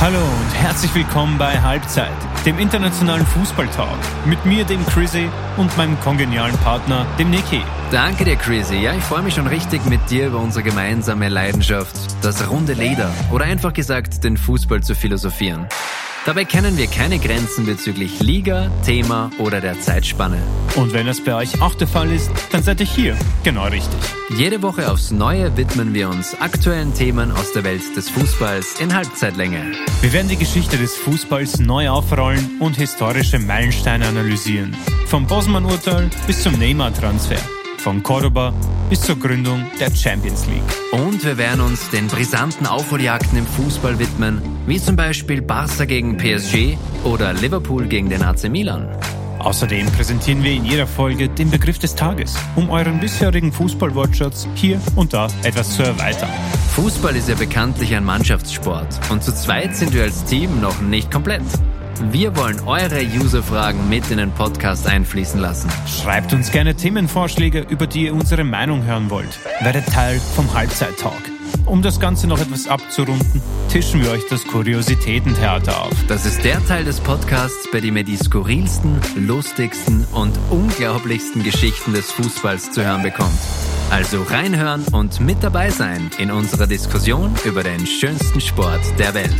Hallo und herzlich willkommen bei Halbzeit, dem internationalen Fußballtalk. Mit mir, dem Chrissy, und meinem kongenialen Partner, dem Niki. Danke dir, Chrissy. Ja, ich freue mich schon richtig mit dir über unsere gemeinsame Leidenschaft, das runde Leder oder einfach gesagt, den Fußball zu philosophieren. Dabei kennen wir keine Grenzen bezüglich Liga, Thema oder der Zeitspanne. Und wenn das bei euch auch der Fall ist, dann seid ihr hier genau richtig. Jede Woche aufs Neue widmen wir uns aktuellen Themen aus der Welt des Fußballs in Halbzeitlänge. Wir werden die Geschichte des Fußballs neu aufrollen und historische Meilensteine analysieren. Vom Bosman-Urteil bis zum Neymar-Transfer von Cordoba bis zur Gründung der Champions League. Und wir werden uns den brisanten Aufholjagden im Fußball widmen, wie zum Beispiel Barca gegen PSG oder Liverpool gegen den AC Milan. Außerdem präsentieren wir in jeder Folge den Begriff des Tages, um euren bisherigen Fußballwortschatz hier und da etwas zu erweitern. Fußball ist ja bekanntlich ein Mannschaftssport und zu zweit sind wir als Team noch nicht komplett. Wir wollen eure User-Fragen mit in den Podcast einfließen lassen. Schreibt uns gerne Themenvorschläge, über die ihr unsere Meinung hören wollt. Werdet Teil vom Halbzeit-Talk. Um das Ganze noch etwas abzurunden, tischen wir euch das Kuriositätentheater auf. Das ist der Teil des Podcasts, bei dem ihr die skurrilsten, lustigsten und unglaublichsten Geschichten des Fußballs zu hören bekommt. Also reinhören und mit dabei sein in unserer Diskussion über den schönsten Sport der Welt.